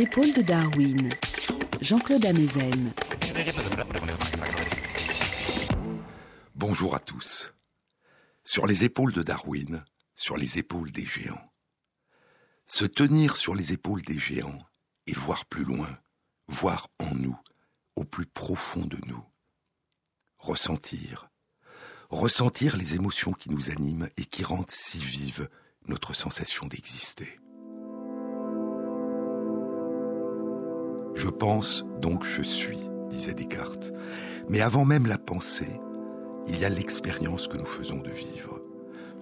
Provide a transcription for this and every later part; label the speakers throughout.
Speaker 1: Les épaules de Darwin, Jean-Claude Amezen.
Speaker 2: Bonjour à tous. Sur les épaules de Darwin, sur les épaules des géants. Se tenir sur les épaules des géants et voir plus loin, voir en nous, au plus profond de nous. Ressentir, ressentir les émotions qui nous animent et qui rendent si vive notre sensation d'exister. Je pense, donc je suis, disait Descartes. Mais avant même la pensée, il y a l'expérience que nous faisons de vivre.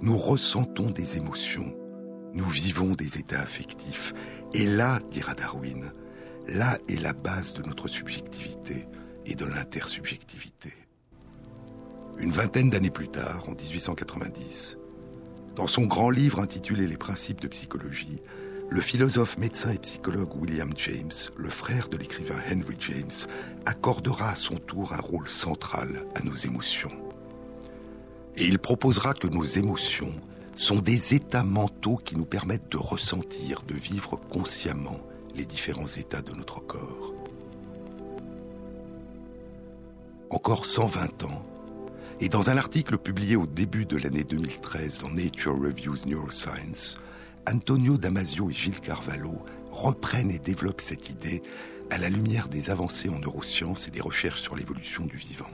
Speaker 2: Nous ressentons des émotions, nous vivons des états affectifs. Et là, dira Darwin, là est la base de notre subjectivité et de l'intersubjectivité. Une vingtaine d'années plus tard, en 1890, dans son grand livre intitulé Les principes de psychologie, le philosophe, médecin et psychologue William James, le frère de l'écrivain Henry James, accordera à son tour un rôle central à nos émotions. Et il proposera que nos émotions sont des états mentaux qui nous permettent de ressentir, de vivre consciemment les différents états de notre corps. Encore 120 ans, et dans un article publié au début de l'année 2013 dans Nature Reviews Neuroscience, Antonio Damasio et Gilles Carvalho reprennent et développent cette idée à la lumière des avancées en neurosciences et des recherches sur l'évolution du vivant.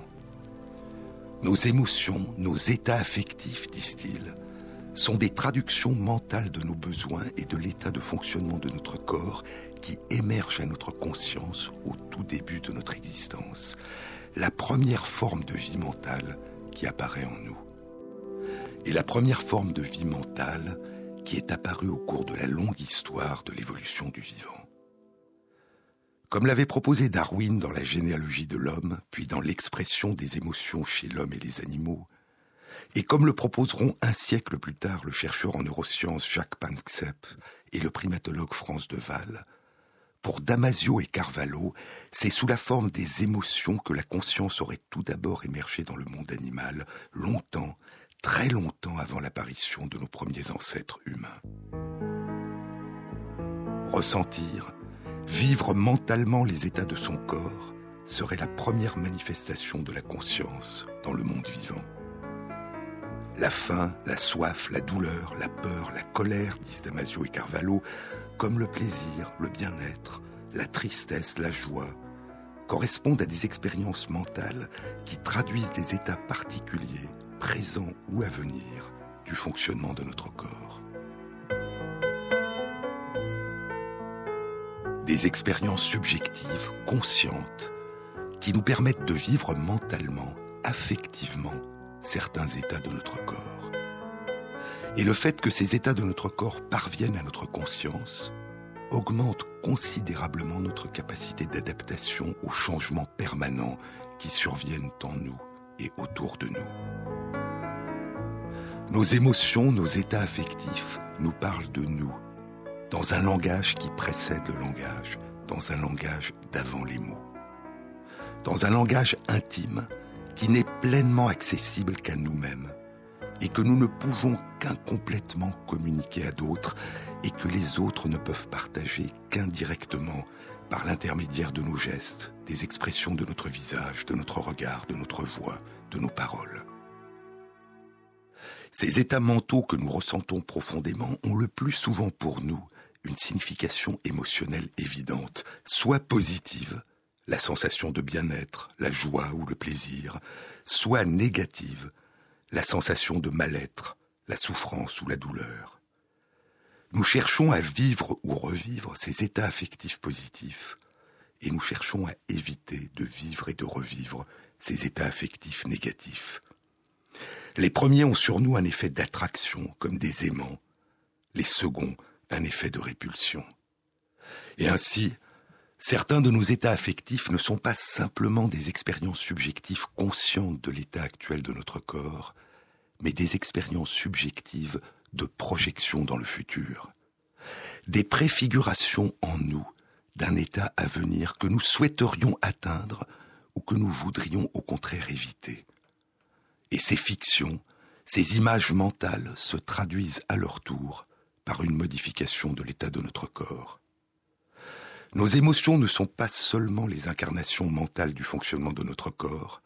Speaker 2: Nos émotions, nos états affectifs, disent-ils, sont des traductions mentales de nos besoins et de l'état de fonctionnement de notre corps qui émergent à notre conscience au tout début de notre existence. La première forme de vie mentale qui apparaît en nous. Et la première forme de vie mentale, qui est apparu au cours de la longue histoire de l'évolution du vivant. Comme l'avait proposé Darwin dans la généalogie de l'homme, puis dans l'expression des émotions chez l'homme et les animaux, et comme le proposeront un siècle plus tard le chercheur en neurosciences Jacques Panksepp et le primatologue France de Waal, pour Damasio et Carvalho, c'est sous la forme des émotions que la conscience aurait tout d'abord émergé dans le monde animal, longtemps très longtemps avant l'apparition de nos premiers ancêtres humains. Ressentir, vivre mentalement les états de son corps serait la première manifestation de la conscience dans le monde vivant. La faim, la soif, la douleur, la peur, la colère, disent Damasio et Carvalho, comme le plaisir, le bien-être, la tristesse, la joie, correspondent à des expériences mentales qui traduisent des états particuliers présent ou à venir du fonctionnement de notre corps. Des expériences subjectives, conscientes, qui nous permettent de vivre mentalement, affectivement, certains états de notre corps. Et le fait que ces états de notre corps parviennent à notre conscience augmente considérablement notre capacité d'adaptation aux changements permanents qui surviennent en nous et autour de nous. Nos émotions, nos états affectifs nous parlent de nous, dans un langage qui précède le langage, dans un langage d'avant les mots. Dans un langage intime qui n'est pleinement accessible qu'à nous-mêmes et que nous ne pouvons qu'incomplètement communiquer à d'autres et que les autres ne peuvent partager qu'indirectement par l'intermédiaire de nos gestes, des expressions de notre visage, de notre regard, de notre voix, de nos paroles. Ces états mentaux que nous ressentons profondément ont le plus souvent pour nous une signification émotionnelle évidente, soit positive, la sensation de bien-être, la joie ou le plaisir, soit négative, la sensation de mal-être, la souffrance ou la douleur. Nous cherchons à vivre ou revivre ces états affectifs positifs, et nous cherchons à éviter de vivre et de revivre ces états affectifs négatifs. Les premiers ont sur nous un effet d'attraction, comme des aimants, les seconds un effet de répulsion. Et ainsi, certains de nos états affectifs ne sont pas simplement des expériences subjectives conscientes de l'état actuel de notre corps, mais des expériences subjectives de projection dans le futur, des préfigurations en nous d'un état à venir que nous souhaiterions atteindre ou que nous voudrions au contraire éviter. Et ces fictions, ces images mentales se traduisent à leur tour par une modification de l'état de notre corps. Nos émotions ne sont pas seulement les incarnations mentales du fonctionnement de notre corps,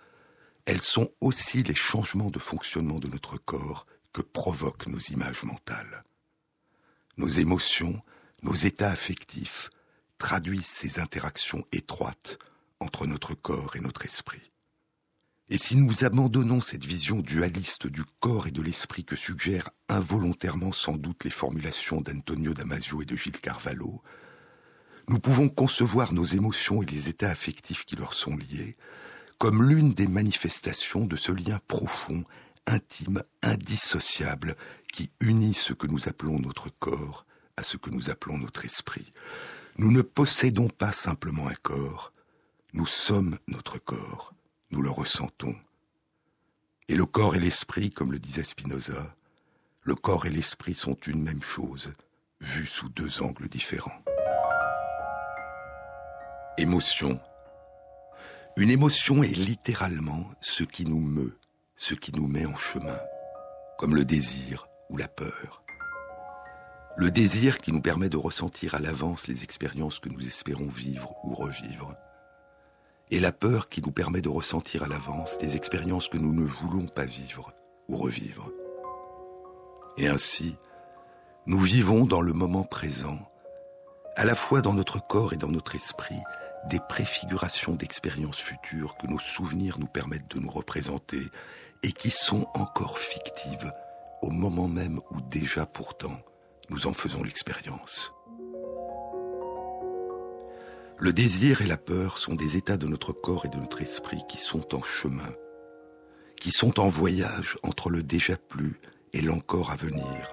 Speaker 2: elles sont aussi les changements de fonctionnement de notre corps que provoquent nos images mentales. Nos émotions, nos états affectifs traduisent ces interactions étroites entre notre corps et notre esprit. Et si nous abandonnons cette vision dualiste du corps et de l'esprit que suggèrent involontairement sans doute les formulations d'Antonio Damasio et de Gilles Carvalho, nous pouvons concevoir nos émotions et les états affectifs qui leur sont liés comme l'une des manifestations de ce lien profond, intime, indissociable qui unit ce que nous appelons notre corps à ce que nous appelons notre esprit. Nous ne possédons pas simplement un corps, nous sommes notre corps, nous le ressentons. Et le corps et l'esprit, comme le disait Spinoza, le corps et l'esprit sont une même chose, vus sous deux angles différents. Émotion. Une émotion est littéralement ce qui nous meut, ce qui nous met en chemin, comme le désir ou la peur. Le désir qui nous permet de ressentir à l'avance les expériences que nous espérons vivre ou revivre. Et la peur qui nous permet de ressentir à l'avance des expériences que nous ne voulons pas vivre ou revivre. Et ainsi, nous vivons dans le moment présent, à la fois dans notre corps et dans notre esprit, des préfigurations d'expériences futures que nos souvenirs nous permettent de nous représenter et qui sont encore fictives au moment même où déjà pourtant nous en faisons l'expérience. Le désir et la peur sont des états de notre corps et de notre esprit qui sont en chemin, qui sont en voyage entre le déjà plus et l'encore à venir,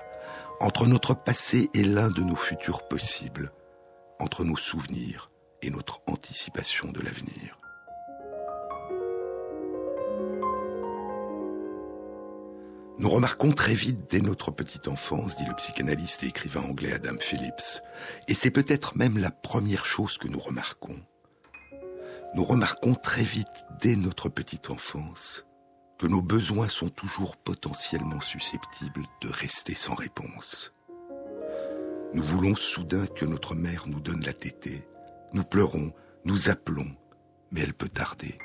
Speaker 2: entre notre passé et l'un de nos futurs possibles, entre nos souvenirs et notre anticipation de l'avenir. Nous remarquons très vite dès notre petite enfance, dit le psychanalyste et écrivain anglais Adam Phillips, et c'est peut-être même la première chose que nous remarquons. Nous remarquons très vite dès notre petite enfance que nos besoins sont toujours potentiellement susceptibles de rester sans réponse. Nous voulons soudain que notre mère nous donne la tétée. Nous pleurons, nous appelons, mais elle peut tarder.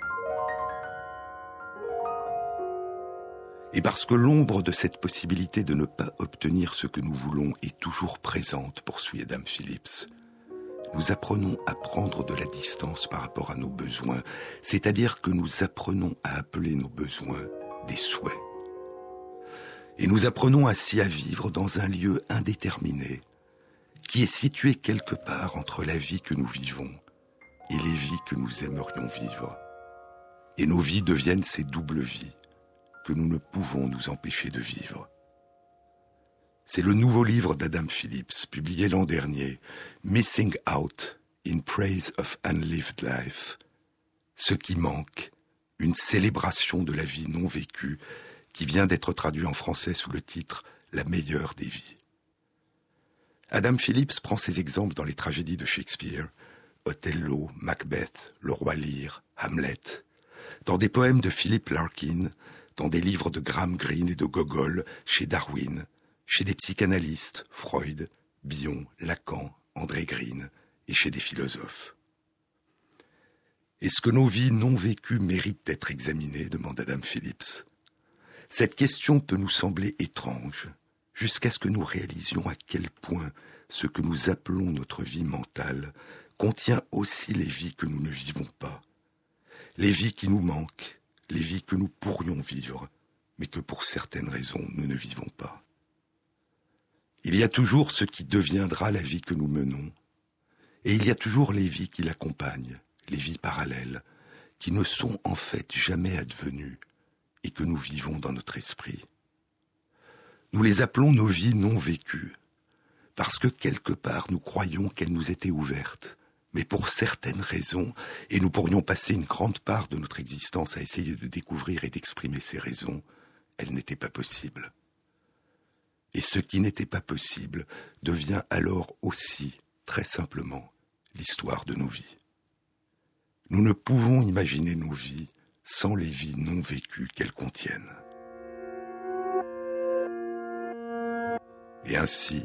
Speaker 2: Et parce que l'ombre de cette possibilité de ne pas obtenir ce que nous voulons est toujours présente, poursuit Adam Phillips, nous apprenons à prendre de la distance par rapport à nos besoins, c'est-à-dire que nous apprenons à appeler nos besoins des souhaits. Et nous apprenons ainsi à vivre dans un lieu indéterminé, qui est situé quelque part entre la vie que nous vivons et les vies que nous aimerions vivre. Et nos vies deviennent ces doubles vies que nous ne pouvons nous empêcher de vivre. C'est le nouveau livre d'Adam Phillips, publié l'an dernier, Missing Out in Praise of Unlived Life. Ce qui manque, une célébration de la vie non vécue, qui vient d'être traduit en français sous le titre La meilleure des vies. Adam Phillips prend ses exemples dans les tragédies de Shakespeare, Othello, Macbeth, Le Roi Lear, Hamlet, dans des poèmes de Philip Larkin, dans des livres de Graham Greene et de Gogol, chez Darwin, chez des psychanalystes, Freud, Bion, Lacan, André Green, et chez des philosophes. Est-ce que nos vies non vécues méritent d'être examinées? demande Adam Phillips. Cette question peut nous sembler étrange, jusqu'à ce que nous réalisions à quel point ce que nous appelons notre vie mentale contient aussi les vies que nous ne vivons pas, les vies qui nous manquent, les vies que nous pourrions vivre, mais que pour certaines raisons nous ne vivons pas. Il y a toujours ce qui deviendra la vie que nous menons, et il y a toujours les vies qui l'accompagnent, les vies parallèles, qui ne sont en fait jamais advenues et que nous vivons dans notre esprit. Nous les appelons nos vies non vécues, parce que quelque part nous croyons qu'elles nous étaient ouvertes, mais pour certaines raisons, et nous pourrions passer une grande part de notre existence à essayer de découvrir et d'exprimer ces raisons, elles n'étaient pas possibles. Et ce qui n'était pas possible devient alors aussi, très simplement, l'histoire de nos vies. Nous ne pouvons imaginer nos vies sans les vies non vécues qu'elles contiennent. Et ainsi,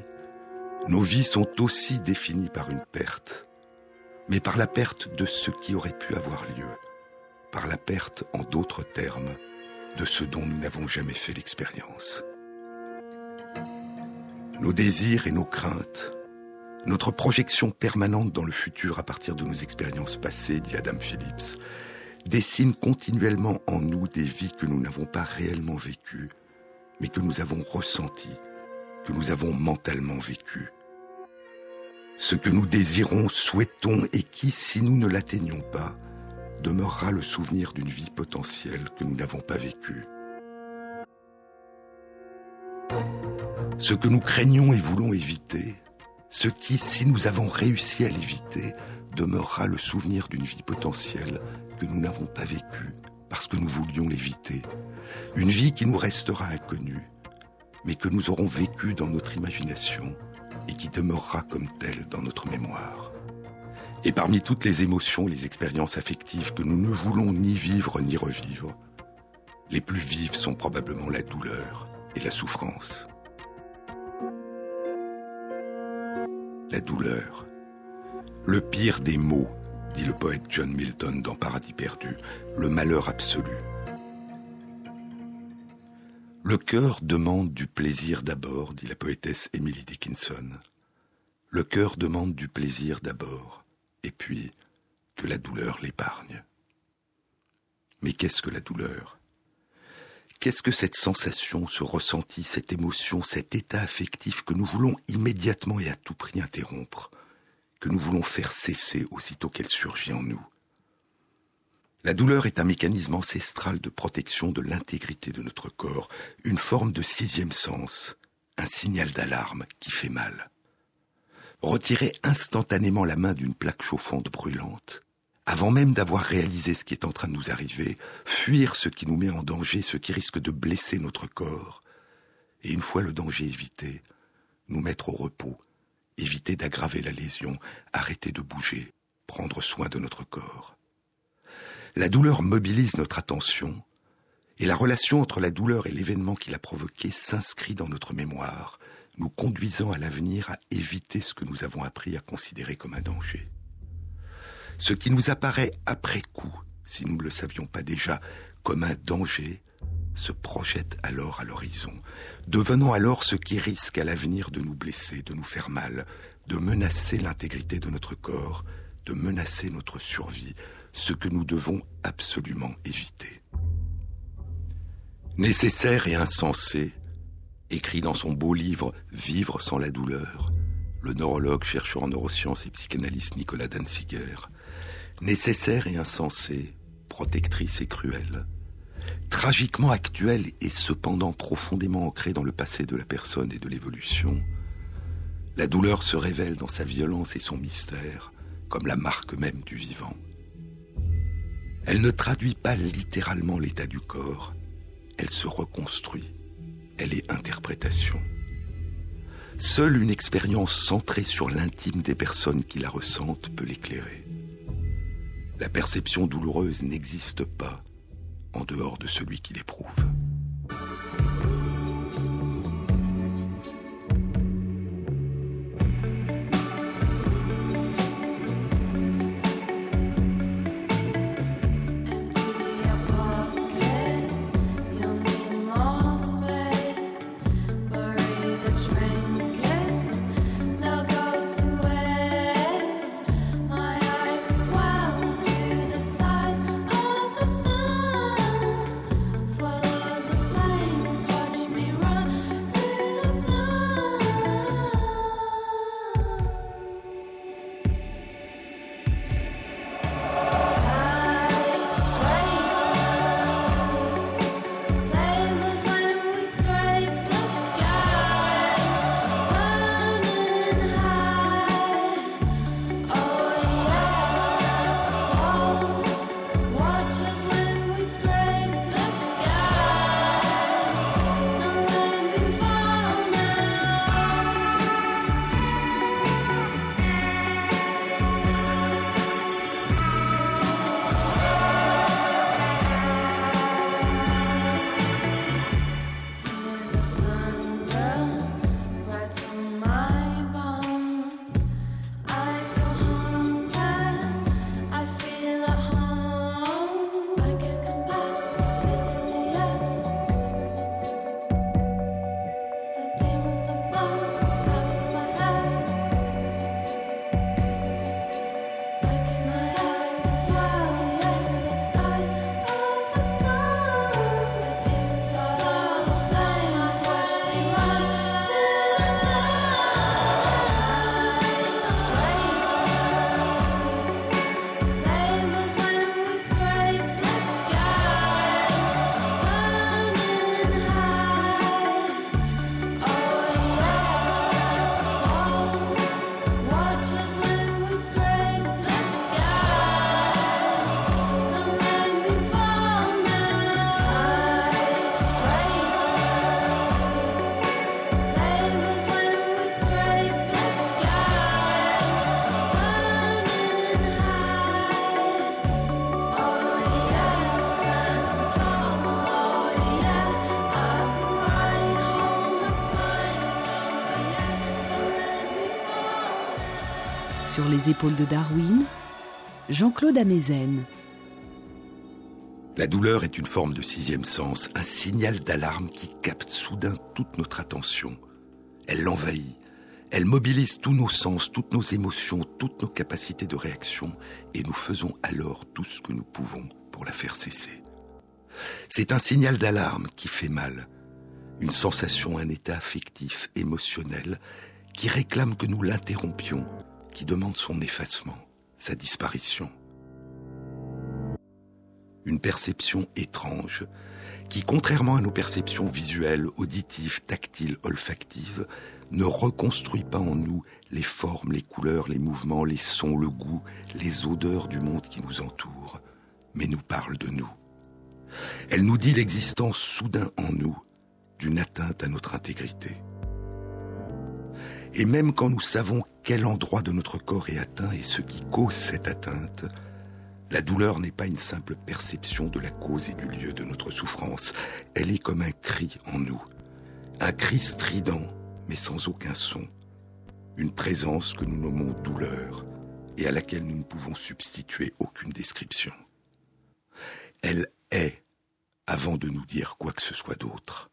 Speaker 2: nos vies sont aussi définies par une perte, mais par la perte de ce qui aurait pu avoir lieu, par la perte, en d'autres termes, de ce dont nous n'avons jamais fait l'expérience. Nos désirs et nos craintes, notre projection permanente dans le futur à partir de nos expériences passées, dit Adam Phillips, dessinent continuellement en nous des vies que nous n'avons pas réellement vécues, mais que nous avons ressenties, que nous avons mentalement vécues. Ce que nous désirons, souhaitons et qui, si nous ne l'atteignons pas, demeurera le souvenir d'une vie potentielle que nous n'avons pas vécue. Ce que nous craignons et voulons éviter, ce qui, si nous avons réussi à l'éviter, demeurera le souvenir d'une vie potentielle que nous n'avons pas vécue parce que nous voulions l'éviter. Une vie qui nous restera inconnue, mais que nous aurons vécue dans notre imagination et qui demeurera comme telle dans notre mémoire. Et parmi toutes les émotions, les expériences affectives que nous ne voulons ni vivre ni revivre, les plus vives sont probablement la douleur et la souffrance. La douleur. Le pire des maux, dit le poète John Milton dans Paradis perdu, le malheur absolu. Le cœur demande du plaisir d'abord, dit la poétesse Emily Dickinson. Le cœur demande du plaisir d'abord, et puis que la douleur l'épargne. Mais qu'est-ce que la douleur? Qu'est-ce que cette sensation, ce ressenti, cette émotion, cet état affectif que nous voulons immédiatement et à tout prix interrompre, que nous voulons faire cesser aussitôt qu'elle surgit en nous? La douleur est un mécanisme ancestral de protection de l'intégrité de notre corps, une forme de sixième sens, un signal d'alarme qui fait mal. Retirer instantanément la main d'une plaque chauffante brûlante, avant même d'avoir réalisé ce qui est en train de nous arriver, fuir ce qui nous met en danger, ce qui risque de blesser notre corps, et une fois le danger évité, nous mettre au repos, éviter d'aggraver la lésion, arrêter de bouger, prendre soin de notre corps. La douleur mobilise notre attention, et la relation entre la douleur et l'événement qui l'a provoquée s'inscrit dans notre mémoire, nous conduisant à l'avenir à éviter ce que nous avons appris à considérer comme un danger. Ce qui nous apparaît après coup, si nous ne le savions pas déjà, comme un danger, se projette alors à l'horizon, devenant alors ce qui risque à l'avenir de nous blesser, de nous faire mal, de menacer l'intégrité de notre corps, de menacer notre survie, ce que nous devons absolument éviter. Nécessaire et insensé, écrit dans son beau livre Vivre sans la douleur, le neurologue, chercheur en neurosciences et psychanalyste Nicolas Danziger, nécessaire et insensé, protectrice et cruelle, tragiquement actuelle et cependant profondément ancrée dans le passé de la personne et de l'évolution, la douleur se révèle dans sa violence et son mystère comme la marque même du vivant. Elle ne traduit pas littéralement l'état du corps, elle se reconstruit, elle est interprétation. Seule une expérience centrée sur l'intime des personnes qui la ressentent peut l'éclairer. La perception douloureuse n'existe pas en dehors de celui qui l'éprouve.
Speaker 1: Sur les épaules de Darwin, Jean-Claude Amezen.
Speaker 2: La douleur est une forme de sixième sens, un signal d'alarme qui capte soudain toute notre attention. Elle l'envahit, elle mobilise tous nos sens, toutes nos émotions, toutes nos capacités de réaction, et nous faisons alors tout ce que nous pouvons pour la faire cesser. C'est un signal d'alarme qui fait mal, une sensation, un état affectif, émotionnel, qui réclame que nous l'interrompions, qui demande son effacement, sa disparition. Une perception étrange, qui, contrairement à nos perceptions visuelles, auditives, tactiles, olfactives, ne reconstruit pas en nous les formes, les couleurs, les mouvements, les sons, le goût, les odeurs du monde qui nous entoure, mais nous parle de nous. Elle nous dit l'existence soudain en nous d'une atteinte à notre intégrité. Et même quand nous savons quel endroit de notre corps est atteint et ce qui cause cette atteinte, la douleur n'est pas une simple perception de la cause et du lieu de notre souffrance, elle est comme un cri en nous, un cri strident mais sans aucun son, une présence que nous nommons douleur et à laquelle nous ne pouvons substituer aucune description. Elle est avant de nous dire quoi que ce soit d'autre.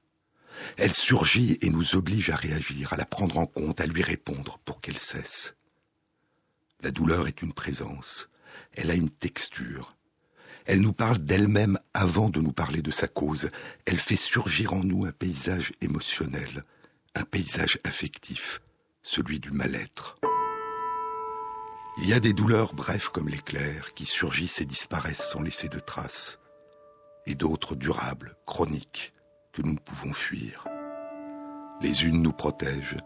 Speaker 2: Elle surgit et nous oblige à réagir, à la prendre en compte, à lui répondre pour qu'elle cesse. La douleur est une présence, elle a une texture. Elle nous parle d'elle-même avant de nous parler de sa cause. Elle fait surgir en nous un paysage émotionnel, un paysage affectif, celui du mal-être. Il y a des douleurs brèves comme l'éclair qui surgissent et disparaissent sans laisser de traces, et d'autres durables, chroniques, que nous ne pouvons fuir. Les unes nous protègent,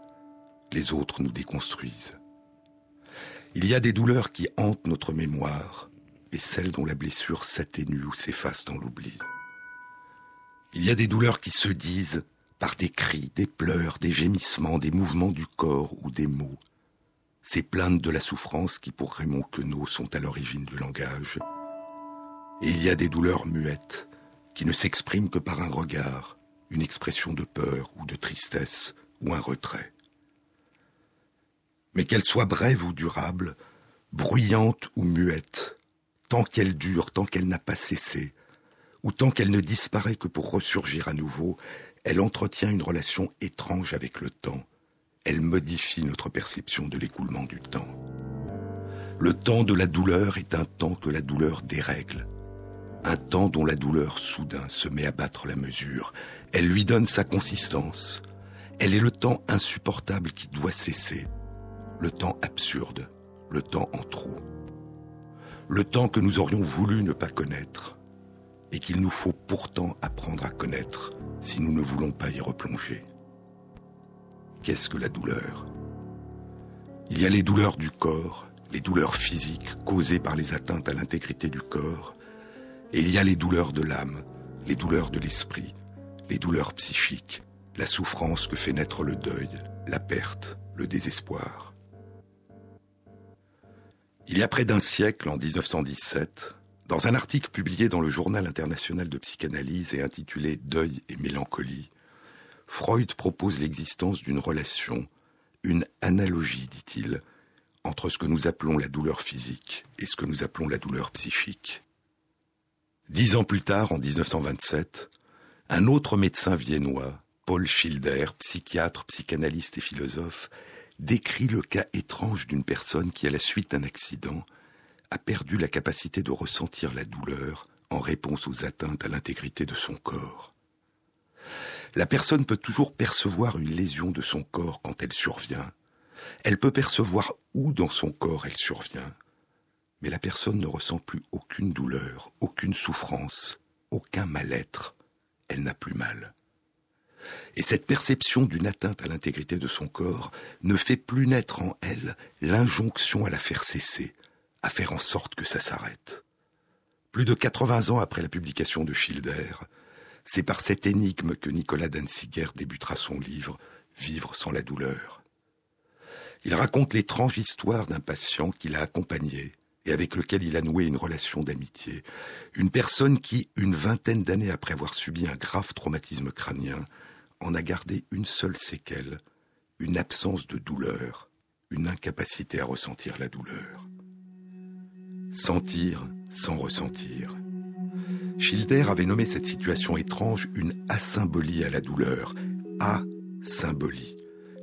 Speaker 2: les autres nous déconstruisent. Il y a des douleurs qui hantent notre mémoire et celles dont la blessure s'atténue ou s'efface dans l'oubli. Il y a des douleurs qui se disent par des cris, des pleurs, des gémissements, des mouvements du corps ou des mots. Ces plaintes de la souffrance qui, pour Raymond Queneau, sont à l'origine du langage. Et il y a des douleurs muettes qui ne s'expriment que par un regard, une expression de peur ou de tristesse ou un retrait. Mais qu'elles soient brèves ou durables, bruyantes ou muettes, tant qu'elle dure, tant qu'elle n'a pas cessé, ou tant qu'elle ne disparaît que pour ressurgir à nouveau, elle entretient une relation étrange avec le temps. Elle modifie notre perception de l'écoulement du temps. Le temps de la douleur est un temps que la douleur dérègle. Un temps dont la douleur soudain se met à battre la mesure. Elle lui donne sa consistance. Elle est le temps insupportable qui doit cesser. Le temps absurde. Le temps en trop. Le temps que nous aurions voulu ne pas connaître et qu'il nous faut pourtant apprendre à connaître si nous ne voulons pas y replonger. Qu'est-ce que la douleur? Il y a les douleurs du corps, les douleurs physiques causées par les atteintes à l'intégrité du corps, et il y a les douleurs de l'âme, les douleurs de l'esprit, les douleurs psychiques, la souffrance que fait naître le deuil, la perte, le désespoir. Il y a près d'un siècle, en 1917, dans un article publié dans le Journal international de psychanalyse et intitulé Deuil et mélancolie, Freud propose l'existence d'une relation, une analogie, dit-il, entre ce que nous appelons la douleur physique et ce que nous appelons la douleur psychique. Dix ans plus tard, en 1927, un autre médecin viennois, Paul Schilder, psychiatre, psychanalyste et philosophe, décrit le cas étrange d'une personne qui, à la suite d'un accident, a perdu la capacité de ressentir la douleur en réponse aux atteintes à l'intégrité de son corps. La personne peut toujours percevoir une lésion de son corps quand elle survient. Elle peut percevoir où dans son corps elle survient. Mais la personne ne ressent plus aucune douleur, aucune souffrance, aucun mal-être. Elle n'a plus mal. Et cette perception d'une atteinte à l'intégrité de son corps ne fait plus naître en elle l'injonction à la faire cesser, à faire en sorte que ça s'arrête. Plus de 80 ans après la publication de Schilder, c'est par cette énigme que Nicolas Danziger débutera son livre Vivre sans la douleur. Il raconte l'étrange histoire d'un patient qu'il a accompagné et avec lequel il a noué une relation d'amitié. Une personne qui, une vingtaine d'années après avoir subi un grave traumatisme crânien, en a gardé une seule séquelle, une absence de douleur, une incapacité à ressentir la douleur. Sentir sans ressentir. Schilder avait nommé cette situation étrange une asymbolie à la douleur. A-symbolie.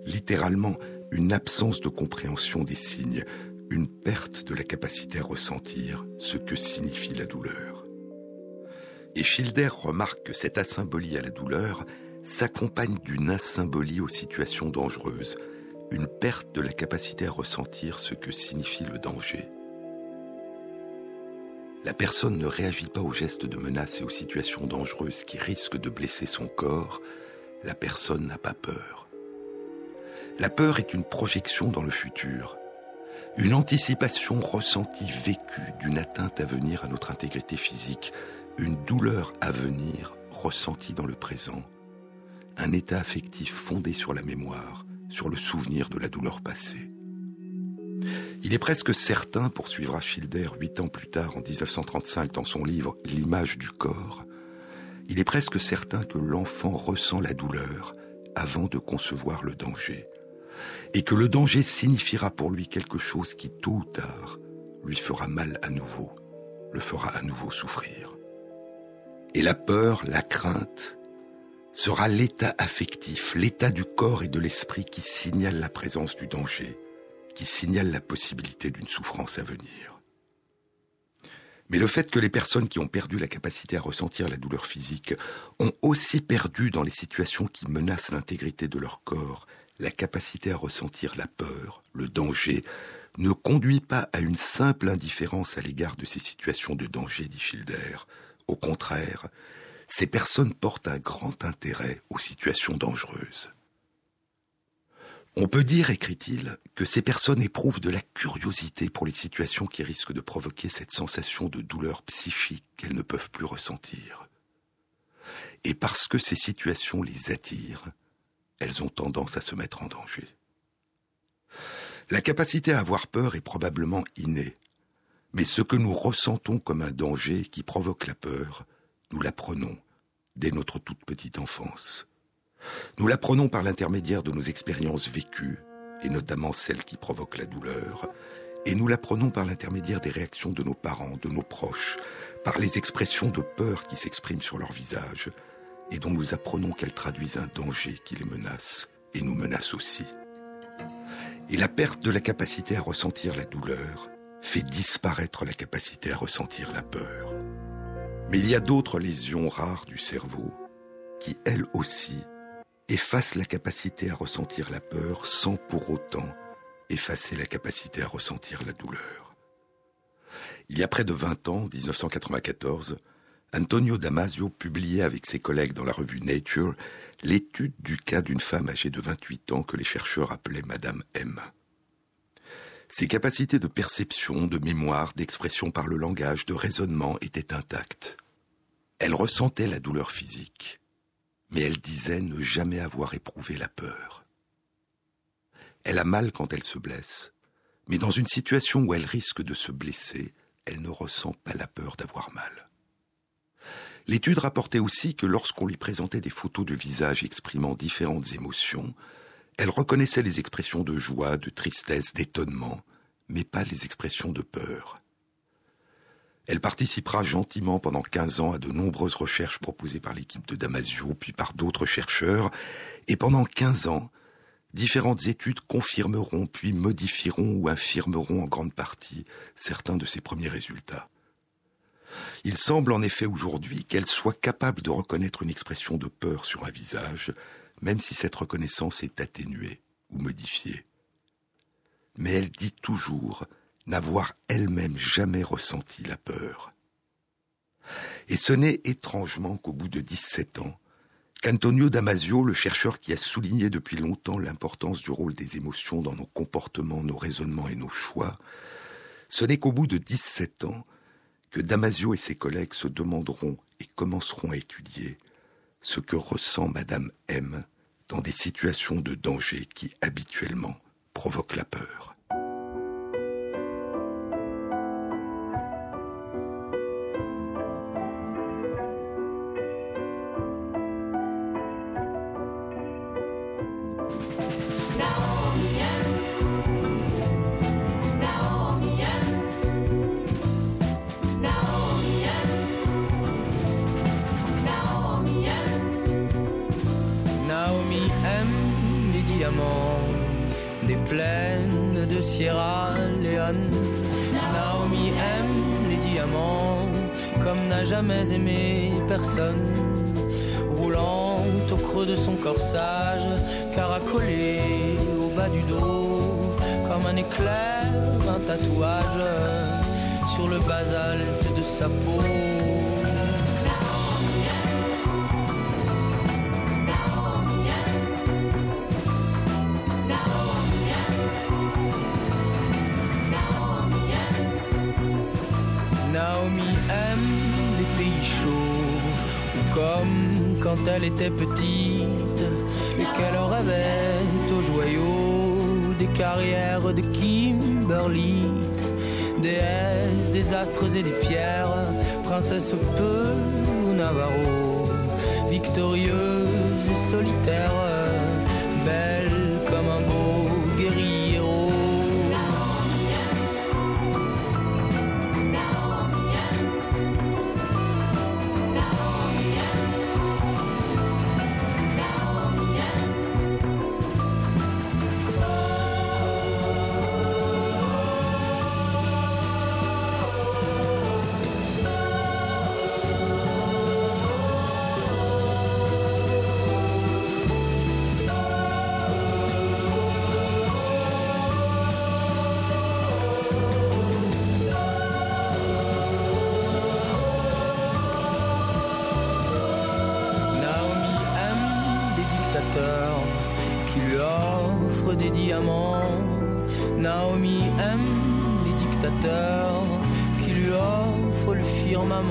Speaker 2: Littéralement, une absence de compréhension des signes, une perte de la capacité à ressentir ce que signifie la douleur. Et Schilder remarque que cette asymbolie à la douleur s'accompagne d'une asymbolie aux situations dangereuses, une perte de la capacité à ressentir ce que signifie le danger. La personne ne réagit pas aux gestes de menace et aux situations dangereuses qui risquent de blesser son corps. La personne n'a pas peur. La peur est une projection dans le futur, une anticipation ressentie, vécue d'une atteinte à venir à notre intégrité physique, une douleur à venir ressentie dans le présent, un état affectif fondé sur la mémoire, sur le souvenir de la douleur passée. Il est presque certain, poursuivra Schilder huit ans plus tard, en 1935, dans son livre L'image du corps, il est presque certain que l'enfant ressent la douleur avant de concevoir le danger, et que le danger signifiera pour lui quelque chose qui, tôt ou tard, lui fera mal à nouveau, le fera à nouveau souffrir. Et la peur, la crainte, sera l'état affectif, l'état du corps et de l'esprit qui signale la présence du danger, qui signale la possibilité d'une souffrance à venir. Mais le fait que les personnes qui ont perdu la capacité à ressentir la douleur physique ont aussi perdu dans les situations qui menacent l'intégrité de leur corps la capacité à ressentir la peur, le danger, ne conduit pas à une simple indifférence à l'égard de ces situations de danger, dit Schilder. Au contraire, ces personnes portent un grand intérêt aux situations dangereuses. On peut dire, écrit-il, que ces personnes éprouvent de la curiosité pour les situations qui risquent de provoquer cette sensation de douleur psychique qu'elles ne peuvent plus ressentir. Et parce que ces situations les attirent, elles ont tendance à se mettre en danger. La capacité à avoir peur est probablement innée, mais ce que nous ressentons comme un danger qui provoque la peur, nous l'apprenons dès notre toute petite enfance. Nous l'apprenons par l'intermédiaire de nos expériences vécues, et notamment celles qui provoquent la douleur, et nous l'apprenons par l'intermédiaire des réactions de nos parents, de nos proches, par les expressions de peur qui s'expriment sur leur visage, et dont nous apprenons qu'elles traduisent un danger qui les menace, et nous menace aussi. Et la perte de la capacité à ressentir la douleur fait disparaître la capacité à ressentir la peur. Mais il y a d'autres lésions rares du cerveau qui, elles aussi, efface la capacité à ressentir la peur sans pour autant effacer la capacité à ressentir la douleur. Il y a près de 20 ans, 1994, Antonio Damasio publiait avec ses collègues dans la revue Nature l'étude du cas d'une femme âgée de 28 ans que les chercheurs appelaient Madame M. Ses capacités de perception, de mémoire, d'expression par le langage, de raisonnement étaient intactes. Elle ressentait la douleur physique, mais elle disait ne jamais avoir éprouvé la peur. Elle a mal quand elle se blesse, mais dans une situation où elle risque de se blesser, elle ne ressent pas la peur d'avoir mal. L'étude rapportait aussi que lorsqu'on lui présentait des photos de visage exprimant différentes émotions, elle reconnaissait les expressions de joie, de tristesse, d'étonnement, mais pas les expressions de peur. Elle participera gentiment pendant 15 ans à de nombreuses recherches proposées par l'équipe de Damasio, puis par d'autres chercheurs, et pendant 15 ans, différentes études confirmeront, puis modifieront ou infirmeront en grande partie certains de ses premiers résultats. Il semble en effet aujourd'hui qu'elle soit capable de reconnaître une expression de peur sur un visage, même si cette reconnaissance est atténuée ou modifiée. Mais elle dit toujours n'avoir elle-même jamais ressenti la peur. Et ce n'est étrangement qu'au bout de 17 ans, qu'Antonio Damasio, le chercheur qui a souligné depuis longtemps l'importance du rôle des émotions dans nos comportements, nos raisonnements et nos choix, ce n'est qu'au bout de 17 ans que Damasio et ses collègues se demanderont et commenceront à étudier ce que ressent Madame M dans des situations de danger qui habituellement provoquent la peur.
Speaker 3: De son corsage, caracolé au bas du dos, comme un éclair, un tatouage sur le basalte de sa peau. comme quand elle était petite et qu'elle rêvait au joyau des carrières de Kimberly, déesse des astres et des pierres, princesse peu Navarro, victorieuse et solitaire,
Speaker 1: Sur les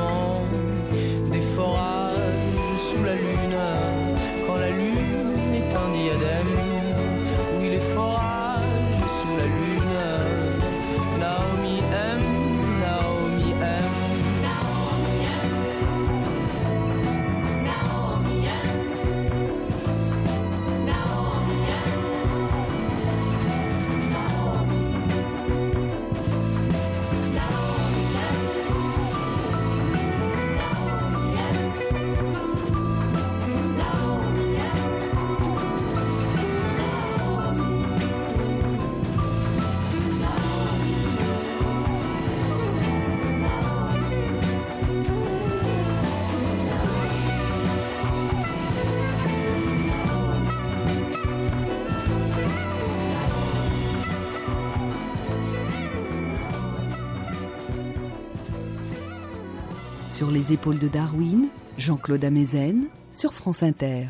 Speaker 1: épaules de Darwin, Jean-Claude Amezen, sur France Inter.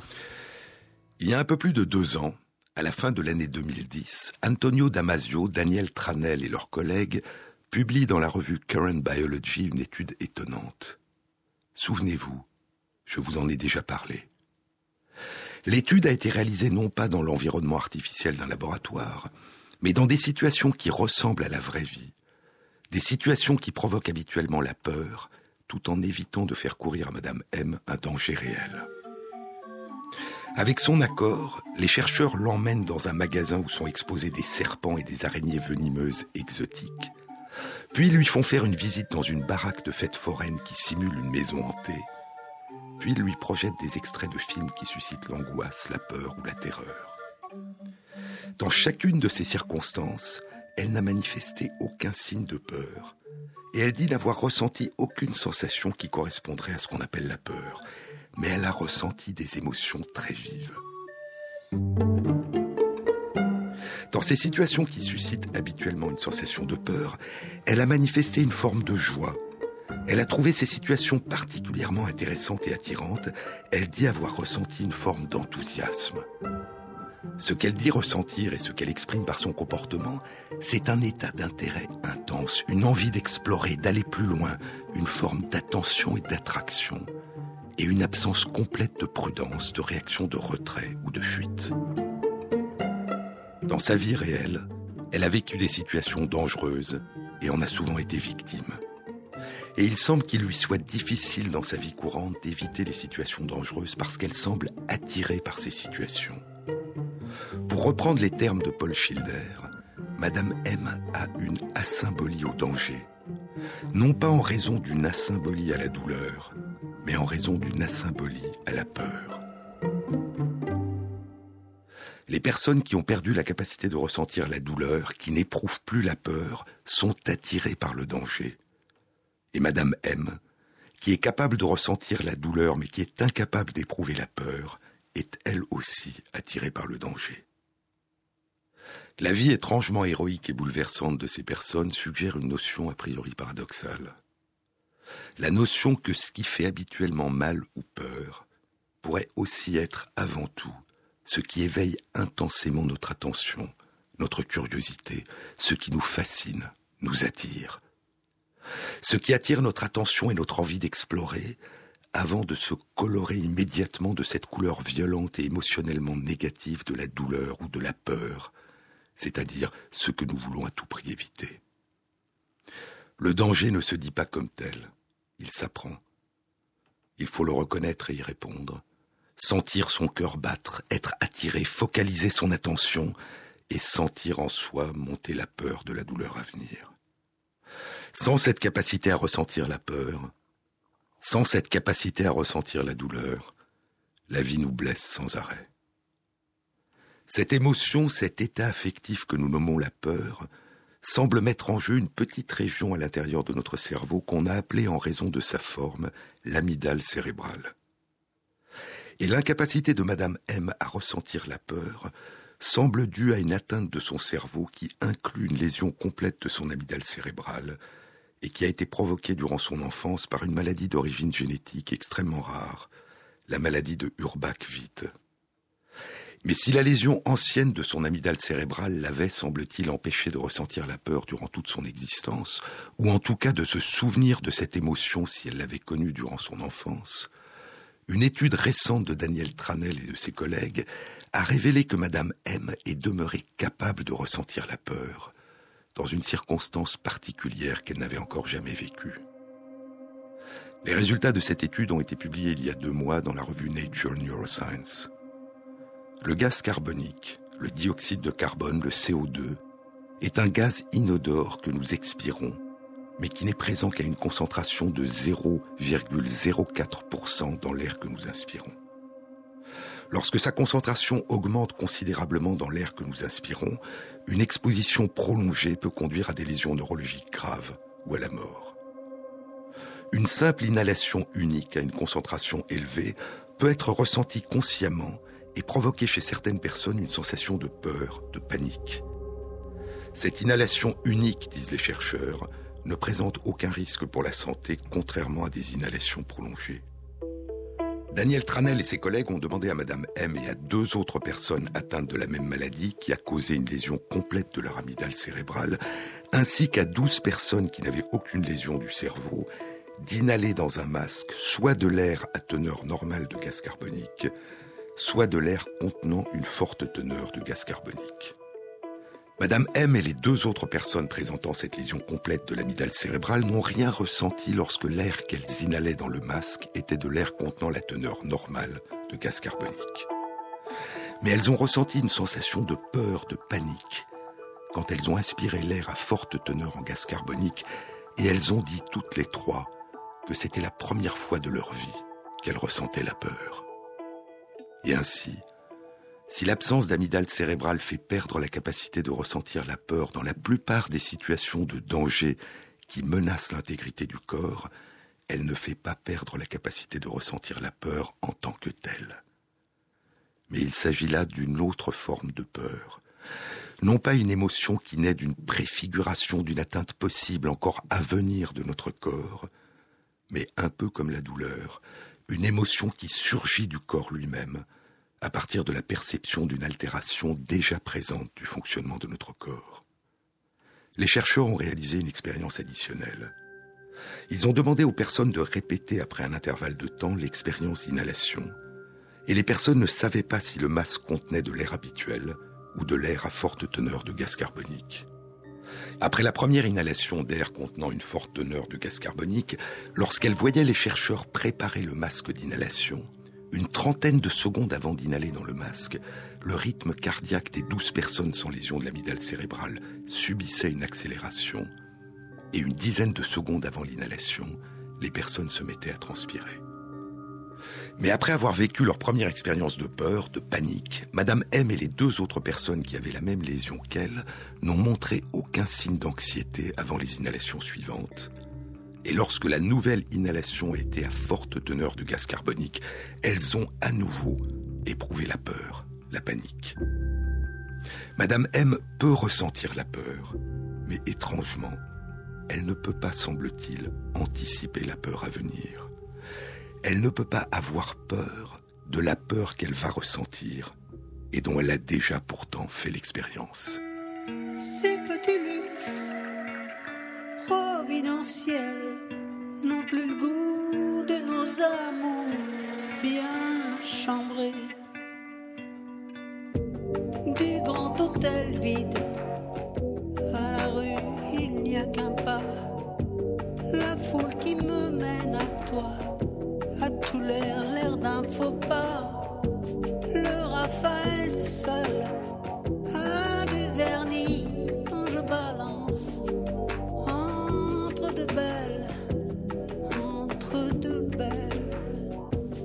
Speaker 2: Il y a un peu plus de deux ans, à la fin de l'année 2010, Antonio Damasio, Daniel Tranel et leurs collègues publient dans la revue Current Biology une étude étonnante. Souvenez-vous, je vous en ai déjà parlé. L'étude a été réalisée non pas dans l'environnement artificiel d'un laboratoire, mais dans des situations qui ressemblent à la vraie vie, des situations qui provoquent habituellement la peur tout en évitant de faire courir à Madame M un danger réel. Avec son accord, les chercheurs l'emmènent dans un magasin où sont exposés des serpents et des araignées venimeuses exotiques. Puis lui font faire une visite dans une baraque de fête foraine qui simule une maison hantée. Puis lui projettent des extraits de films qui suscitent l'angoisse, la peur ou la terreur. Dans chacune de ces circonstances, elle n'a manifesté aucun signe de peur, et elle dit n'avoir ressenti aucune sensation qui correspondrait à ce qu'on appelle la peur, mais elle a ressenti des émotions très vives. Dans ces situations qui suscitent habituellement une sensation de peur, elle a manifesté une forme de joie. Elle a trouvé ces situations particulièrement intéressantes et attirantes. Elle dit avoir ressenti une forme d'enthousiasme. Ce qu'elle dit ressentir et ce qu'elle exprime par son comportement, c'est un état d'intérêt intense, une envie d'explorer, d'aller plus loin, une forme d'attention et d'attraction, et une absence complète de prudence, de réaction de retrait ou de fuite. Dans sa vie réelle, elle a vécu des situations dangereuses et en a souvent été victime. Et il semble qu'il lui soit difficile dans sa vie courante d'éviter les situations dangereuses parce qu'elle semble attirée par ces situations. Pour reprendre les termes de Paul Schilder, Madame M a une asymbolie au danger. Non pas en raison d'une asymbolie à la douleur, mais en raison d'une asymbolie à la peur. Les personnes qui ont perdu la capacité de ressentir la douleur, qui n'éprouvent plus la peur, sont attirées par le danger. Et Madame M, qui est capable de ressentir la douleur mais qui est incapable d'éprouver la peur, est elle aussi attirée par le danger. La vie étrangement héroïque et bouleversante de ces personnes suggère une notion a priori paradoxale. La notion que ce qui fait habituellement mal ou peur pourrait aussi être avant tout ce qui éveille intensément notre attention, notre curiosité, ce qui nous fascine, nous attire. Ce qui attire notre attention et notre envie d'explorer, avant de se colorer immédiatement de cette couleur violente et émotionnellement négative de la douleur ou de la peur, c'est-à-dire ce que nous voulons à tout prix éviter. Le danger ne se dit pas comme tel, il s'apprend. Il faut le reconnaître et y répondre sentir son cœur battre, être attiré, focaliser son attention et sentir en soi monter la peur de la douleur à venir. Sans cette capacité à ressentir la peur, sans cette capacité à ressentir la douleur, la vie nous blesse sans arrêt. Cette émotion, cet état affectif que nous nommons la peur, semble mettre en jeu une petite région à l'intérieur de notre cerveau qu'on a appelée en raison de sa forme l'amygdale cérébrale et l'incapacité de Madame M à ressentir la peur semble due à une atteinte de son cerveau qui inclut une lésion complète de son amygdale cérébrale et qui a été provoquée durant son enfance par une maladie d'origine génétique extrêmement rare, la maladie de Urbach-Witt. Mais si la lésion ancienne de son amygdale cérébrale l'avait, semble-t-il, empêché de ressentir la peur durant toute son existence, ou en tout cas de se souvenir de cette émotion si elle l'avait connue durant son enfance, une étude récente de Daniel Tranel et de ses collègues a révélé que Madame M est demeurée capable de ressentir la peur, dans une circonstance particulière qu'elle n'avait encore jamais vécue. Les résultats de cette étude ont été publiés il y a deux mois dans la revue Nature Neuroscience. Le gaz carbonique, le dioxyde de carbone, le CO2, est un gaz inodore que nous expirons mais qui n'est présent qu'à une concentration de 0,04% dans l'air que nous inspirons. Lorsque sa concentration augmente considérablement dans l'air que nous inspirons, une exposition prolongée peut conduire à des lésions neurologiques graves ou à la mort. Une simple inhalation unique à une concentration élevée peut être ressentie consciemment et provoquer chez certaines personnes une sensation de peur, de panique. Cette inhalation unique, disent les chercheurs, ne présente aucun risque pour la santé, contrairement à des inhalations prolongées. Daniel Tranel et ses collègues ont demandé à Madame M et à deux autres personnes atteintes de la même maladie qui a causé une lésion complète de leur amygdale cérébrale, ainsi qu'à douze personnes qui n'avaient aucune lésion du cerveau, d'inhaler dans un masque soit de l'air à teneur normale de gaz carbonique, soit de l'air contenant une forte teneur de gaz carbonique. Madame M et les deux autres personnes présentant cette lésion complète de l'amygdale cérébrale n'ont rien ressenti lorsque l'air qu'elles inhalaient dans le masque était de l'air contenant la teneur normale de gaz carbonique. Mais elles ont ressenti une sensation de peur, de panique, quand elles ont aspiré l'air à forte teneur en gaz carbonique, et elles ont dit toutes les trois que c'était la première fois de leur vie qu'elles ressentaient la peur. Et ainsi, si l'absence d'amygdale cérébrale fait perdre la capacité de ressentir la peur dans la plupart des situations de danger qui menacent l'intégrité du corps, elle ne fait pas perdre la capacité de ressentir la peur en tant que telle. Mais il s'agit là d'une autre forme de peur, non pas une émotion qui naît d'une préfiguration d'une atteinte possible encore à venir de notre corps, mais un peu comme la douleur, une émotion qui surgit du corps lui-même, à partir de la perception d'une altération déjà présente du fonctionnement de notre corps. Les chercheurs ont réalisé une expérience additionnelle. Ils ont demandé aux personnes de répéter après un intervalle de temps l'expérience d'inhalation, et les personnes ne savaient pas si le masque contenait de l'air habituel ou de l'air à forte teneur de gaz carbonique. Après la première inhalation d'air contenant une forte teneur de gaz carbonique, lorsqu'elles voyaient les chercheurs préparer le masque d'inhalation, une trentaine de secondes avant d'inhaler dans le masque, le rythme cardiaque des douze personnes sans lésion de l'amygdale cérébrale subissait une accélération, et une dizaine de secondes avant l'inhalation, les personnes se mettaient à transpirer. Mais après avoir vécu leur première expérience de peur, de panique, Madame M et les deux autres personnes qui avaient la même lésion qu'elle n'ont montré aucun signe d'anxiété avant les inhalations suivantes. Et lorsque la nouvelle inhalation était à forte teneur de gaz carbonique, elles ont à nouveau éprouvé la peur, la panique. Madame M peut ressentir la peur, mais étrangement, elle ne peut pas, semble-t-il, anticiper la peur à venir. Elle ne peut pas avoir peur de la peur qu'elle va ressentir et dont elle a déjà pourtant fait l'expérience.
Speaker 4: Ces petits luxes providentiels n'ont plus le goût de nos amours bien chambrés. Du grand hôtel vide à la rue, il n'y a qu'un pas. La foule qui me mène à toi a tout l'air, l'air d'un faux pas. Le Raphaël seul a du vernis quand je balance deux belles, entre deux belles.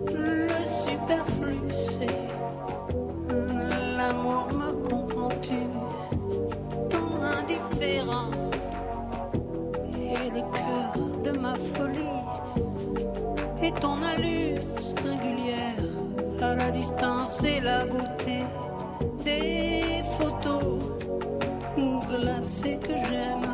Speaker 4: Le superflu, c'est l'amour, me comprends-tu? Ton indifférence et les cœurs de ma folie et ton allure singulière à la distance et la beauté des photos glacées que j'aime.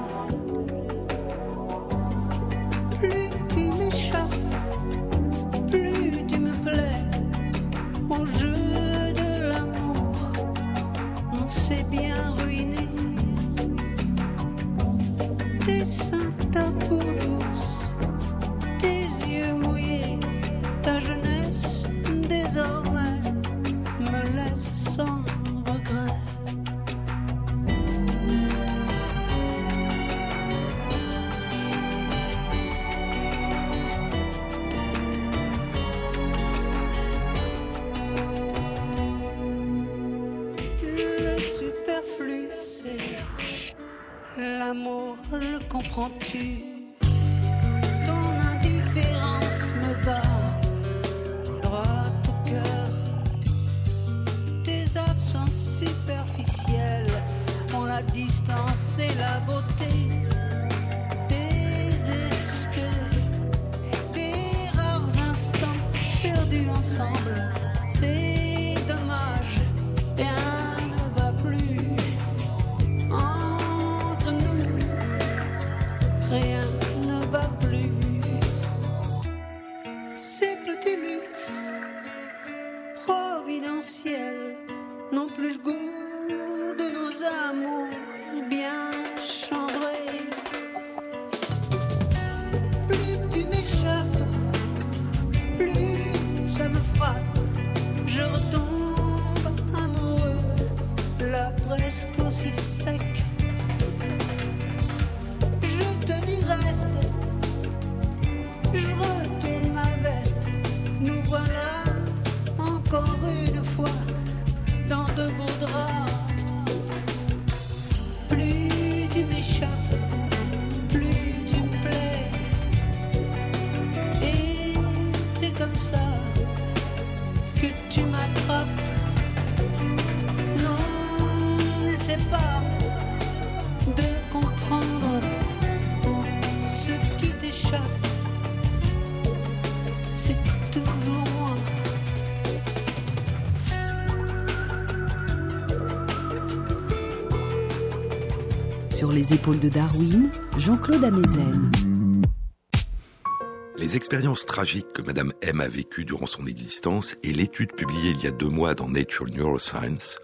Speaker 4: Me laisse sans comme ça que tu m'attrapes. Non, n'essaie pas de comprendre ce qui t'échappe. C'est toujours moi.
Speaker 1: Sur les épaules de Darwin, Jean-Claude Amezen.
Speaker 2: Les expériences tragiques que Madame M a vécues durant son existence et l'étude publiée il y a deux mois dans Nature Neuroscience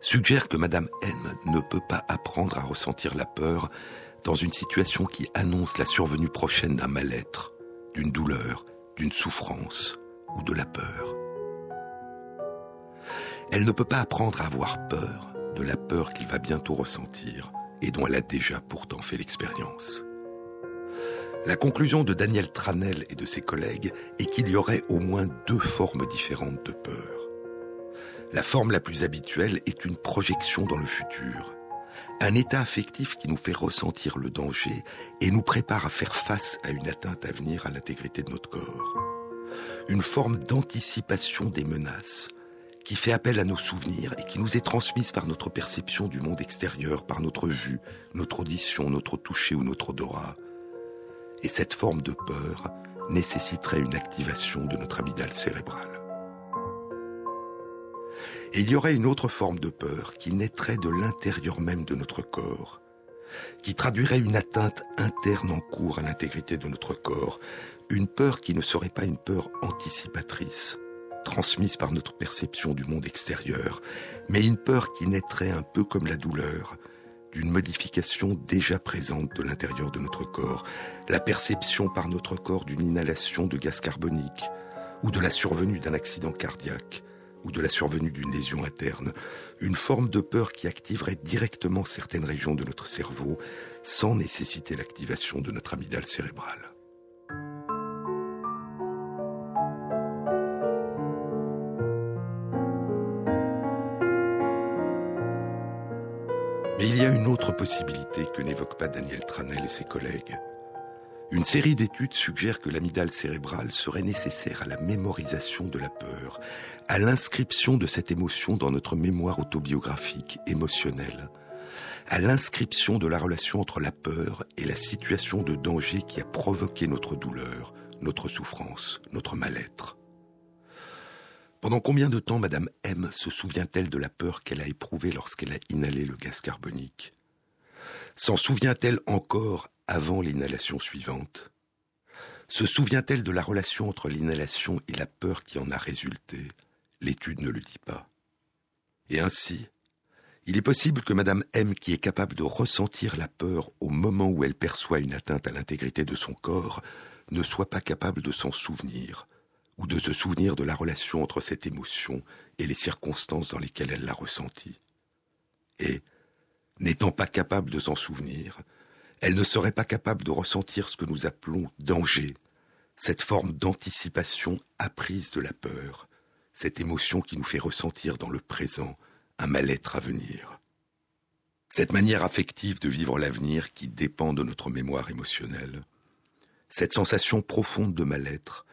Speaker 2: suggèrent que Madame M ne peut pas apprendre à ressentir la peur dans une situation qui annonce la survenue prochaine d'un mal-être, d'une douleur, d'une souffrance ou de la peur. Elle ne peut pas apprendre à avoir peur de la peur qu'il va bientôt ressentir et dont elle a déjà pourtant fait l'expérience. La conclusion de Daniel Tranel et de ses collègues est qu'il y aurait au moins deux formes différentes de peur. La forme la plus habituelle est une projection dans le futur, un état affectif qui nous fait ressentir le danger et nous prépare à faire face à une atteinte à venir à l'intégrité de notre corps. une forme d'anticipation des menaces qui fait appel à nos souvenirs et qui nous est transmise par notre perception du monde extérieur, par notre vue, notre audition, notre toucher ou notre odorat. Et cette forme de peur nécessiterait une activation de notre amygdale cérébrale. Et il y aurait une autre forme de peur qui naîtrait de l'intérieur même de notre corps, qui traduirait une atteinte interne en cours à l'intégrité de notre corps, une peur qui ne serait pas une peur anticipatrice, transmise par notre perception du monde extérieur, mais une peur qui naîtrait un peu comme la douleur, d'une modification déjà présente de l'intérieur de notre corps, la perception par notre corps d'une inhalation de gaz carbonique, ou de la survenue d'un accident cardiaque, ou de la survenue d'une lésion interne, une forme de peur qui activerait directement certaines régions de notre cerveau sans nécessiter l'activation de notre amygdale cérébrale. Mais il y a une autre possibilité que n'évoque pas Daniel Tranel et ses collègues. Une série d'études suggère que l'amygdale cérébrale serait nécessaire à la mémorisation de la peur, à l'inscription de cette émotion dans notre mémoire autobiographique, émotionnelle, à l'inscription de la relation entre la peur et la situation de danger qui a provoqué notre douleur, notre souffrance, notre mal-être. Pendant combien de temps Madame M se souvient-elle de la peur qu'elle a éprouvée lorsqu'elle a inhalé le gaz carbonique? S'en souvient-elle encore avant l'inhalation suivante? Se souvient-elle de la relation entre l'inhalation et la peur qui en a résulté? L'étude ne le dit pas. Et ainsi, il est possible que Madame M, qui est capable de ressentir la peur au moment où elle perçoit une atteinte à l'intégrité de son corps, ne soit pas capable de s'en souvenir, ou de se souvenir de la relation entre cette émotion et les circonstances dans lesquelles elle l'a ressentie. Et, N'étant pas capable de s'en souvenir, elle ne serait pas capable de ressentir ce que nous appelons danger, cette forme d'anticipation apprise de la peur, cette émotion qui nous fait ressentir dans le présent un mal-être à venir. Cette manière affective de vivre l'avenir qui dépend de notre mémoire émotionnelle, cette sensation profonde de mal-être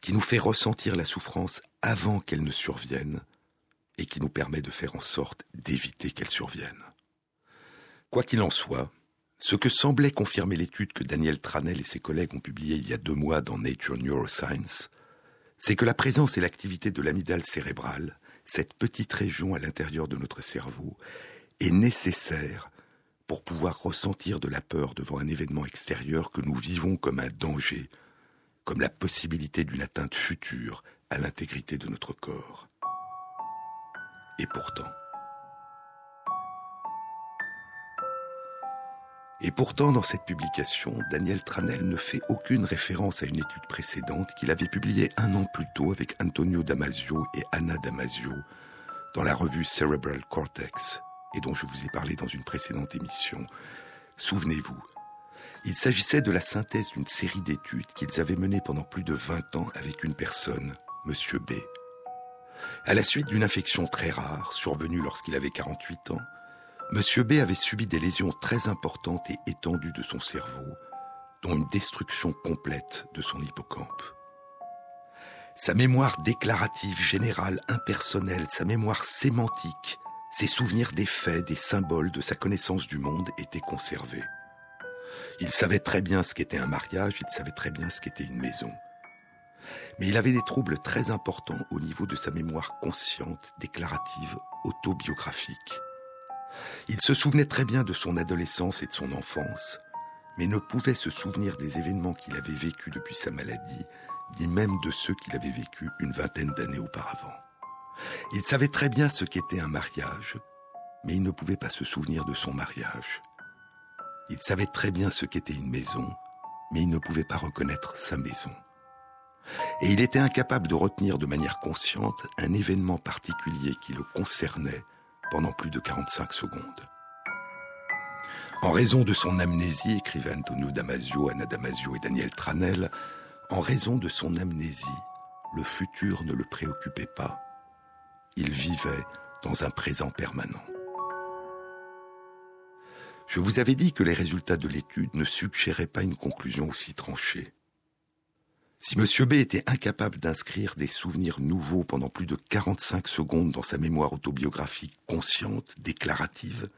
Speaker 2: qui nous fait ressentir la souffrance avant qu'elle ne survienne et qui nous permet de faire en sorte d'éviter qu'elle survienne. Quoi qu'il en soit, ce que semblait confirmer l'étude que Daniel Tranel et ses collègues ont publiée il y a deux mois dans Nature Neuroscience, c'est que la présence et l'activité de l'amygdale cérébrale, cette petite région à l'intérieur de notre cerveau, est nécessaire pour pouvoir ressentir de la peur devant un événement extérieur que nous vivons comme un danger, comme la possibilité d'une atteinte future à l'intégrité de notre corps. Et pourtant, Et pourtant, dans cette publication, Daniel Tranel ne fait aucune référence à une étude précédente qu'il avait publiée un an plus tôt avec Antonio Damasio et Anna Damasio dans la revue Cerebral Cortex, et dont je vous ai parlé dans une précédente émission. Souvenez-vous, il s'agissait de la synthèse d'une série d'études qu'ils avaient menées pendant plus de 20 ans avec une personne, M. B. À la suite d'une infection très rare, survenue lorsqu'il avait 48 ans, Monsieur B avait subi des lésions très importantes et étendues de son cerveau, dont une destruction complète de son hippocampe. Sa mémoire déclarative, générale, impersonnelle, sa mémoire sémantique, ses souvenirs des faits, des symboles, de sa connaissance du monde étaient conservés. Il savait très bien ce qu'était un mariage, il savait très bien ce qu'était une maison. Mais il avait des troubles très importants au niveau de sa mémoire consciente, déclarative, autobiographique. Il se souvenait très bien de son adolescence et de son enfance, mais ne pouvait se souvenir des événements qu'il avait vécus depuis sa maladie, ni même de ceux qu'il avait vécus une vingtaine d'années auparavant. Il savait très bien ce qu'était un mariage, mais il ne pouvait pas se souvenir de son mariage. Il savait très bien ce qu'était une maison, mais il ne pouvait pas reconnaître sa maison. Et il était incapable de retenir de manière consciente un événement particulier qui le concernait pendant plus de 45 secondes. En raison de son amnésie, écrivaient Antonio Damasio, Anna Damasio et Daniel Tranel, en raison de son amnésie, le futur ne le préoccupait pas. Il vivait dans un présent permanent. Je vous avais dit que les résultats de l'étude ne suggéraient pas une conclusion aussi tranchée. Si M. B était incapable d'inscrire des souvenirs nouveaux pendant plus de 45 secondes dans sa mémoire autobiographique consciente, déclarative,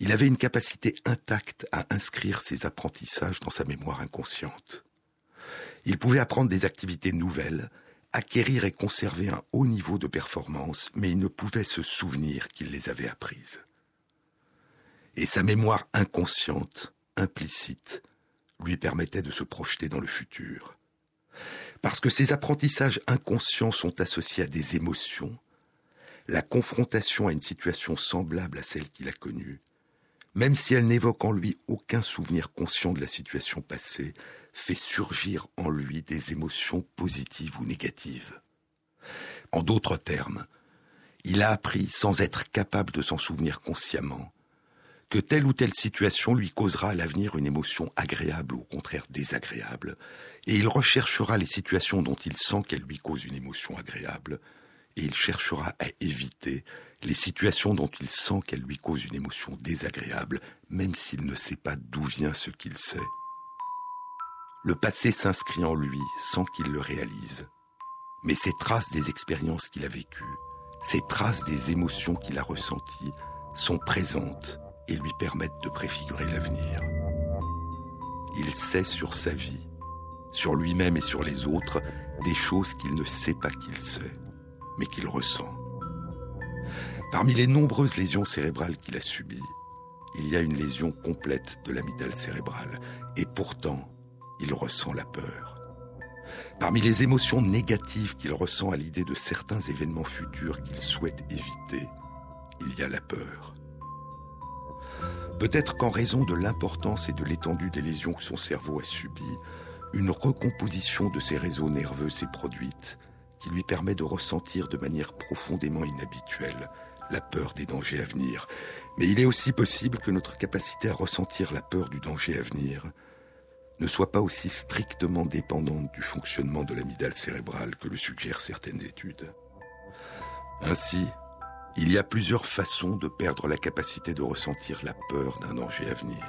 Speaker 2: il avait une capacité intacte à inscrire ses apprentissages dans sa mémoire inconsciente. Il pouvait apprendre des activités nouvelles, acquérir et conserver un haut niveau de performance, mais il ne pouvait se souvenir qu'il les avait apprises. Et sa mémoire inconsciente, implicite, lui permettait de se projeter dans le futur. Parce que ces apprentissages inconscients sont associés à des émotions, la confrontation à une situation semblable à celle qu'il a connue, même si elle n'évoque en lui aucun souvenir conscient de la situation passée, fait surgir en lui des émotions positives ou négatives. En d'autres termes, il a appris, sans être capable de s'en souvenir consciemment, que telle ou telle situation lui causera à l'avenir une émotion agréable ou au contraire désagréable, et il recherchera les situations dont il sent qu'elles lui causent une émotion agréable, et il cherchera à éviter les situations dont il sent qu'elles lui causent une émotion désagréable, même s'il ne sait pas d'où vient ce qu'il sait. Le passé s'inscrit en lui sans qu'il le réalise. Mais ces traces des expériences qu'il a vécues, ces traces des émotions qu'il a ressenties, sont présentes et lui permettent de préfigurer l'avenir. Il sait sur sa vie, sur lui-même et sur les autres, des choses qu'il ne sait pas qu'il sait, mais qu'il ressent. Parmi les nombreuses lésions cérébrales qu'il a subies, il y a une lésion complète de l'amygdale cérébrale, et pourtant, il ressent la peur. Parmi les émotions négatives qu'il ressent à l'idée de certains événements futurs qu'il souhaite éviter, il y a la peur. Peut-être qu'en raison de l'importance et de l'étendue des lésions que son cerveau a subies, une recomposition de ses réseaux nerveux s'est produite qui lui permet de ressentir de manière profondément inhabituelle la peur des dangers à venir. Mais il est aussi possible que notre capacité à ressentir la peur du danger à venir ne soit pas aussi strictement dépendante du fonctionnement de l'amygdale cérébrale que le suggèrent certaines études. Ainsi, il y a plusieurs façons de perdre la capacité de ressentir la peur d'un danger à venir.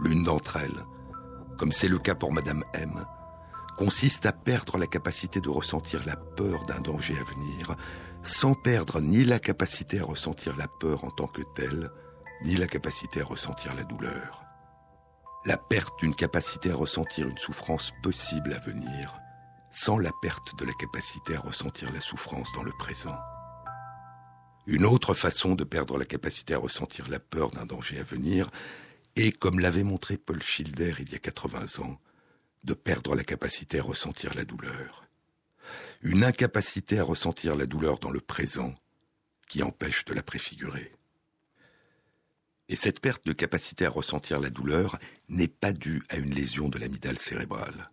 Speaker 2: L'une d'entre elles, comme c'est le cas pour Madame M, consiste à perdre la capacité de ressentir la peur d'un danger à venir, sans perdre ni la capacité à ressentir la peur en tant que telle, ni la capacité à ressentir la douleur la perte d'une capacité à ressentir une souffrance possible à venir, sans la perte de la capacité à ressentir la souffrance dans le présent. Une autre façon de perdre la capacité à ressentir la peur d'un danger à venir est, comme l'avait montré Paul Schilder il y a 80 ans, de perdre la capacité à ressentir la douleur. Une incapacité à ressentir la douleur dans le présent qui empêche de la préfigurer. Et cette perte de capacité à ressentir la douleur n'est pas due à une lésion de l'amygdale cérébrale.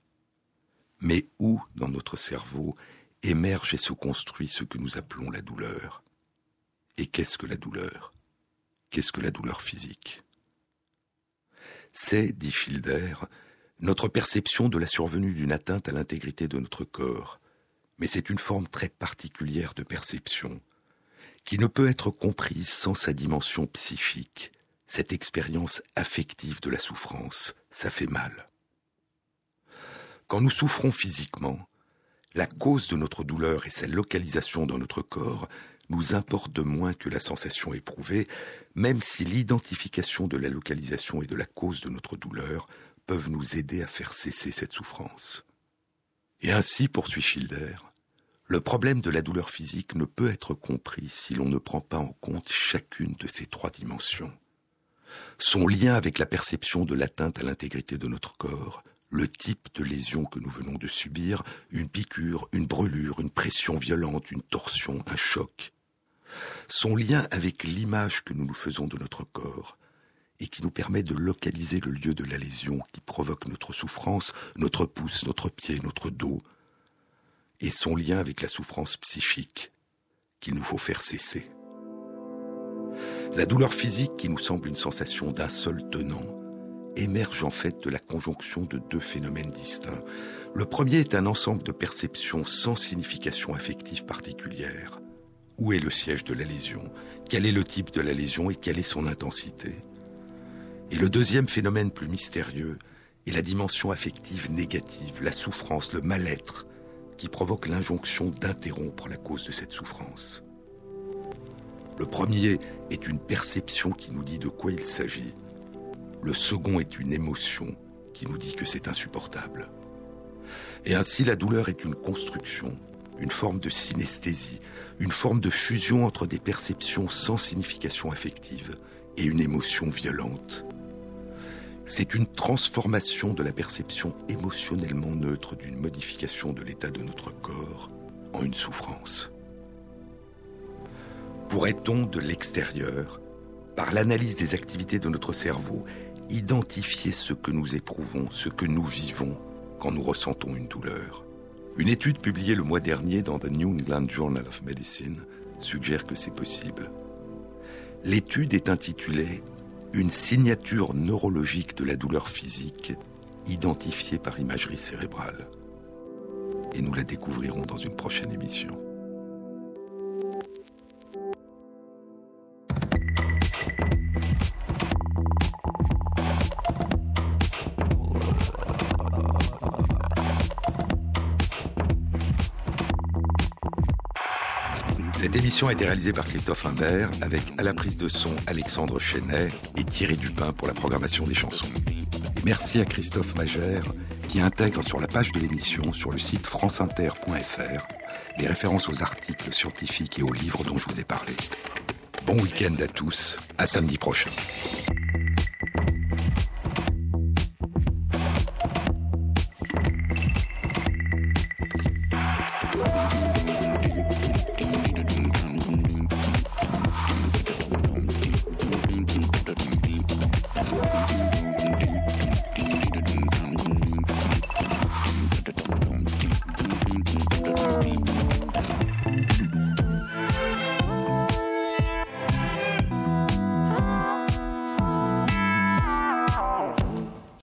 Speaker 2: Mais où, dans notre cerveau, émerge et se construit ce que nous appelons la douleur Et qu'est-ce que la douleur? Qu'est-ce que la douleur physique? C'est, dit Schilder, notre perception de la survenue d'une atteinte à l'intégrité de notre corps, mais c'est une forme très particulière de perception, qui ne peut être comprise sans sa dimension psychique, cette expérience affective de la souffrance, ça fait mal. Quand nous souffrons physiquement, la cause de notre douleur et sa localisation dans notre corps nous importe moins que la sensation éprouvée, même si l'identification de la localisation et de la cause de notre douleur peuvent nous aider à faire cesser cette souffrance. Et ainsi, poursuit Schilder, le problème de la douleur physique ne peut être compris si l'on ne prend pas en compte chacune de ces trois dimensions son lien avec la perception de l'atteinte à l'intégrité de notre corps, le type de lésion que nous venons de subir, une piqûre, une brûlure, une pression violente, une torsion, un choc. Son lien avec l'image que nous nous faisons de notre corps et qui nous permet de localiser le lieu de la lésion qui provoque notre souffrance, notre pouce, notre pied, notre dos, et son lien avec la souffrance psychique qu'il nous faut faire cesser. La douleur physique, qui nous semble une sensation d'un seul tenant, émerge en fait de la conjonction de deux phénomènes distincts. Le premier est un ensemble de perceptions sans signification affective particulière. Où est le siège de la lésion? Quel est le type de la lésion et quelle est son intensité? Et le deuxième phénomène plus mystérieux et la dimension affective négative, la souffrance, le mal-être, qui provoque l'injonction d'interrompre la cause de cette souffrance. Le premier est une perception qui nous dit de quoi il s'agit. Le second est une émotion qui nous dit que c'est insupportable. Et ainsi la douleur est une construction, une forme de synesthésie, une forme de fusion entre des perceptions sans signification affective et une émotion violente. C'est une transformation de la perception émotionnellement neutre d'une modification de l'état de notre corps en une souffrance. Pourrait-on, de l'extérieur, par l'analyse des activités de notre cerveau, identifier ce que nous éprouvons, ce que nous vivons quand nous ressentons une douleur? Une étude publiée le mois dernier dans The New England Journal of Medicine suggère que c'est possible. L'étude est intitulée Une signature neurologique de la douleur physique identifiée par imagerie cérébrale. Et nous la découvrirons dans une prochaine émission. Cette émission a été réalisée par Christophe Imbert avec à la prise de son Alexandre Chenet et Thierry Dupin pour la programmation des chansons. merci à Christophe Magère qui intègre sur la page de l'émission sur le site franceinter.fr les références aux articles scientifiques et aux livres dont je vous ai parlé. Bon week-end à tous, à samedi prochain.